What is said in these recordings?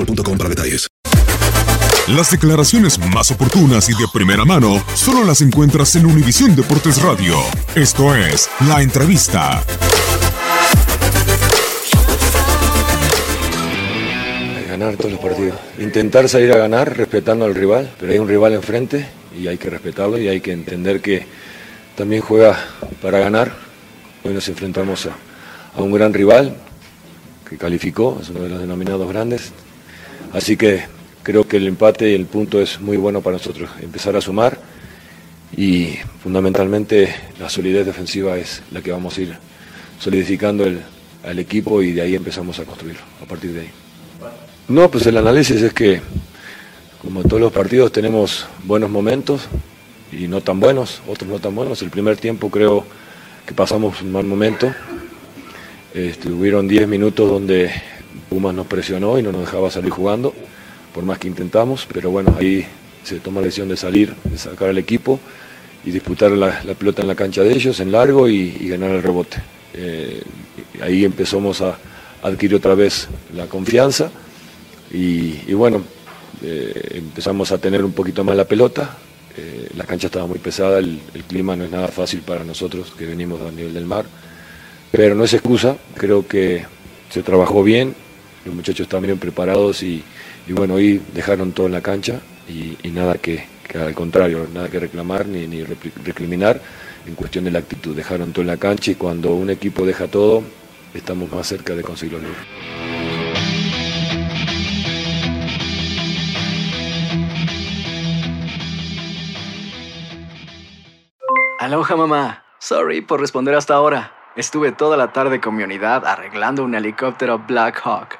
boostmobile.com para detalles. Las declaraciones más oportunas y de primera mano solo las encuentras en Univisión Deportes Radio. Esto es La Entrevista. ganar todos los partidos. Intentar salir a ganar respetando al rival, pero hay un rival enfrente y hay que respetarlo y hay que entender que también juega para ganar. Hoy nos enfrentamos a, a un gran rival que calificó, es uno de los denominados grandes. Así que creo que el empate y el punto es muy bueno para nosotros. Empezar a sumar y fundamentalmente la solidez defensiva es la que vamos a ir solidificando el, al equipo y de ahí empezamos a construirlo, a partir de ahí. No, pues el análisis es que, como todos los partidos, tenemos buenos momentos y no tan buenos, otros no tan buenos. El primer tiempo creo que pasamos un mal momento. Hubieron 10 minutos donde Pumas nos presionó y no nos dejaba salir jugando, por más que intentamos, pero bueno, ahí se toma la decisión de salir, de sacar al equipo y disputar la, pelota en la cancha de ellos, en largo y, ganar el rebote. Eh, ahí empezamos a adquirir otra vez la confianza y, y bueno, eh, empezamos a tener un poquito más la pelota. Eh, la cancha estaba muy pesada, el, el, clima no es nada fácil para nosotros que venimos a nivel del mar, pero no es excusa, creo que se trabajó bien, los muchachos están bien preparados y, bueno, hoy dejaron todo en la cancha y, nada que, al contrario, nada que reclamar ni, ni recriminar en cuestión de la actitud, dejaron todo en la cancha y cuando un equipo deja todo, estamos más cerca de conseguir los. Aloha mamá. Sorry por responder hasta ahora. Estuve toda la tarde con mi unidad arreglando un helicóptero Black Hawk.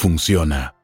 funciona.